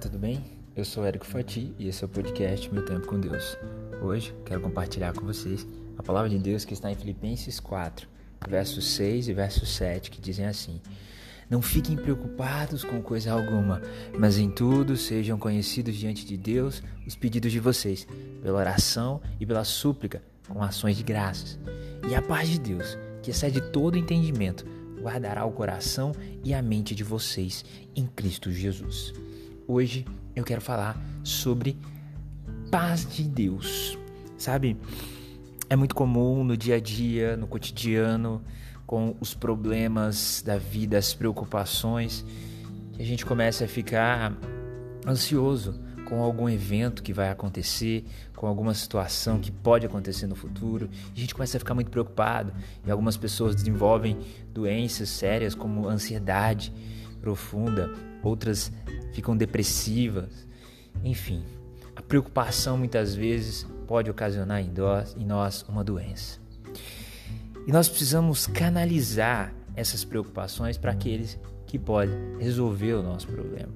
tudo bem? Eu sou Érico Fati e esse é o podcast Meu Tempo com Deus. Hoje quero compartilhar com vocês a palavra de Deus que está em Filipenses 4, versos 6 e verso 7, que dizem assim: Não fiquem preocupados com coisa alguma, mas em tudo sejam conhecidos diante de Deus os pedidos de vocês, pela oração e pela súplica, com ações de graças. E a paz de Deus, que excede todo entendimento, guardará o coração e a mente de vocês em Cristo Jesus. Hoje eu quero falar sobre paz de Deus. Sabe? É muito comum no dia a dia, no cotidiano, com os problemas da vida, as preocupações, que a gente começa a ficar ansioso com algum evento que vai acontecer, com alguma situação que pode acontecer no futuro. A gente começa a ficar muito preocupado e algumas pessoas desenvolvem doenças sérias como ansiedade profunda, outras ficam depressivas. Enfim, a preocupação muitas vezes pode ocasionar em nós, uma doença. E nós precisamos canalizar essas preocupações para aqueles que podem resolver o nosso problema.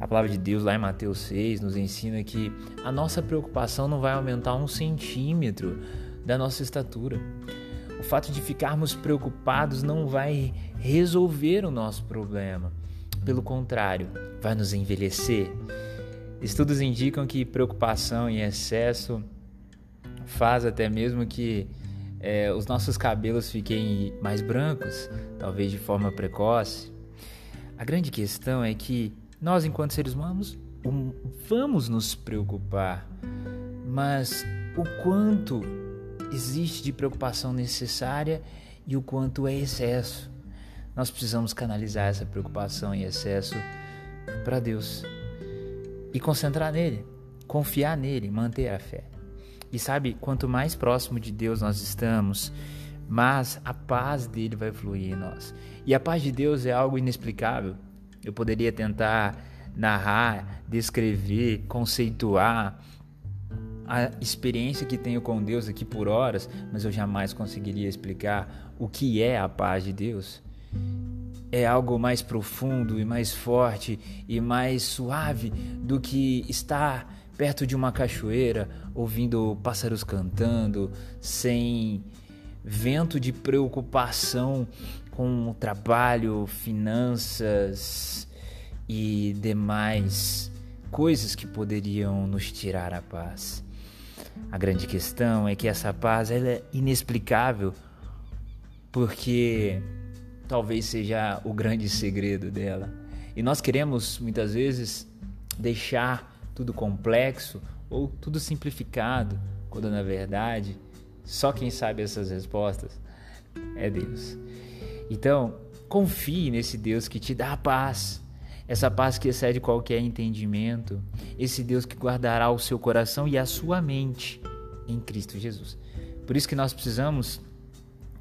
A palavra de Deus lá em Mateus 6 nos ensina que a nossa preocupação não vai aumentar um centímetro da nossa estatura. O fato de ficarmos preocupados não vai resolver o nosso problema. Pelo contrário, vai nos envelhecer. Estudos indicam que preocupação em excesso faz até mesmo que é, os nossos cabelos fiquem mais brancos, talvez de forma precoce. A grande questão é que nós, enquanto seres humanos, vamos nos preocupar, mas o quanto existe de preocupação necessária e o quanto é excesso. Nós precisamos canalizar essa preocupação em excesso para Deus e concentrar nele, confiar nele, manter a fé. E sabe, quanto mais próximo de Deus nós estamos, mais a paz dele vai fluir em nós. E a paz de Deus é algo inexplicável. Eu poderia tentar narrar, descrever, conceituar a experiência que tenho com Deus aqui por horas, mas eu jamais conseguiria explicar o que é a paz de Deus. É algo mais profundo e mais forte e mais suave do que estar perto de uma cachoeira, ouvindo pássaros cantando, sem vento de preocupação com trabalho, finanças e demais coisas que poderiam nos tirar a paz. A grande questão é que essa paz ela é inexplicável porque talvez seja o grande segredo dela. E nós queremos muitas vezes deixar tudo complexo ou tudo simplificado, quando na verdade só quem sabe essas respostas é Deus. Então, confie nesse Deus que te dá a paz essa paz que excede qualquer entendimento, esse Deus que guardará o seu coração e a sua mente em Cristo Jesus. Por isso que nós precisamos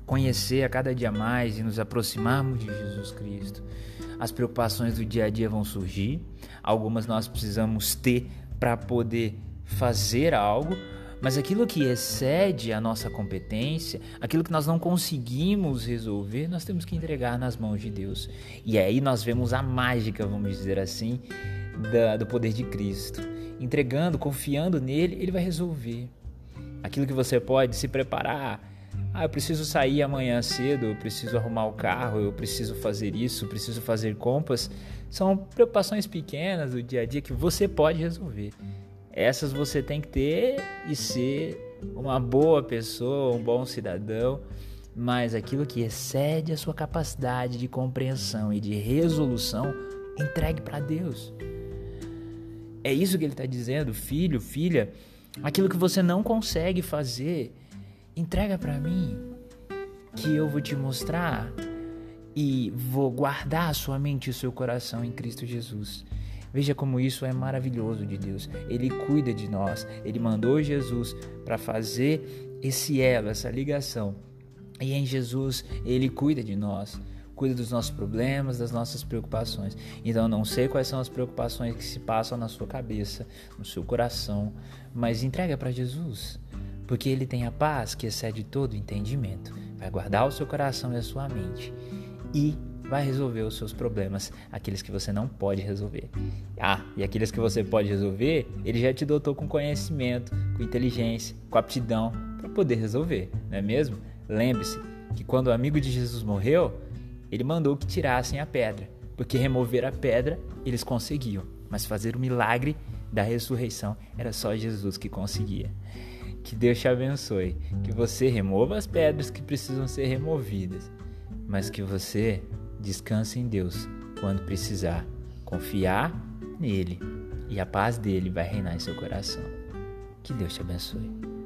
conhecer a cada dia mais e nos aproximarmos de Jesus Cristo. As preocupações do dia a dia vão surgir, algumas nós precisamos ter para poder fazer algo, mas aquilo que excede a nossa competência, aquilo que nós não conseguimos resolver, nós temos que entregar nas mãos de Deus. E aí nós vemos a mágica, vamos dizer assim, da, do poder de Cristo. Entregando, confiando nele, ele vai resolver. Aquilo que você pode se preparar. Ah, eu preciso sair amanhã cedo, eu preciso arrumar o carro, eu preciso fazer isso, preciso fazer compras. São preocupações pequenas do dia a dia que você pode resolver. Essas você tem que ter e ser uma boa pessoa, um bom cidadão, mas aquilo que excede a sua capacidade de compreensão e de resolução, entregue para Deus. É isso que ele está dizendo, filho, filha. Aquilo que você não consegue fazer, entrega para mim, que eu vou te mostrar e vou guardar a sua mente e o seu coração em Cristo Jesus. Veja como isso é maravilhoso de Deus. Ele cuida de nós. Ele mandou Jesus para fazer esse elo, essa ligação. E em Jesus, ele cuida de nós cuida dos nossos problemas, das nossas preocupações. Então, não sei quais são as preocupações que se passam na sua cabeça, no seu coração, mas entrega para Jesus, porque Ele tem a paz que excede todo entendimento. Vai guardar o seu coração e a sua mente e vai resolver os seus problemas, aqueles que você não pode resolver. Ah, e aqueles que você pode resolver, ele já te dotou com conhecimento, com inteligência, com aptidão para poder resolver, não é mesmo? Lembre-se que quando o amigo de Jesus morreu, ele mandou que tirassem a pedra, porque remover a pedra eles conseguiam, mas fazer o milagre da ressurreição era só Jesus que conseguia. Que Deus te abençoe, que você remova as pedras que precisam ser removidas, mas que você descanse em Deus quando precisar, confiar nele e a paz dele vai reinar em seu coração. Que Deus te abençoe.